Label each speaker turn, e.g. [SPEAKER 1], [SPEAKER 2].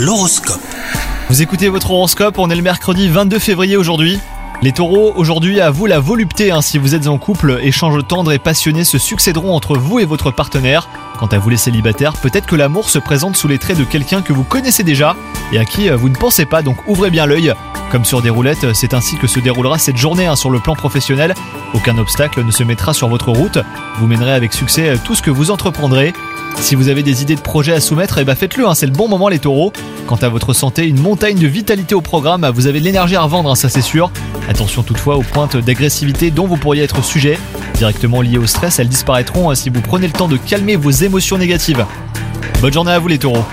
[SPEAKER 1] L'horoscope.
[SPEAKER 2] Vous écoutez votre horoscope, on est le mercredi 22 février aujourd'hui. Les taureaux, aujourd'hui à vous la volupté, hein, si vous êtes en couple, échanges tendres et passionnés se succéderont entre vous et votre partenaire. Quant à vous les célibataires, peut-être que l'amour se présente sous les traits de quelqu'un que vous connaissez déjà et à qui euh, vous ne pensez pas, donc ouvrez bien l'œil. Comme sur des roulettes, c'est ainsi que se déroulera cette journée hein, sur le plan professionnel. Aucun obstacle ne se mettra sur votre route. Vous mènerez avec succès euh, tout ce que vous entreprendrez. Si vous avez des idées de projets à soumettre, eh ben faites-le, hein, c'est le bon moment les taureaux. Quant à votre santé, une montagne de vitalité au programme, vous avez de l'énergie à revendre, hein, ça c'est sûr. Attention toutefois aux pointes d'agressivité dont vous pourriez être sujet. Directement liées au stress, elles disparaîtront hein, si vous prenez le temps de calmer vos émotions négatives. Bonne journée à vous les taureaux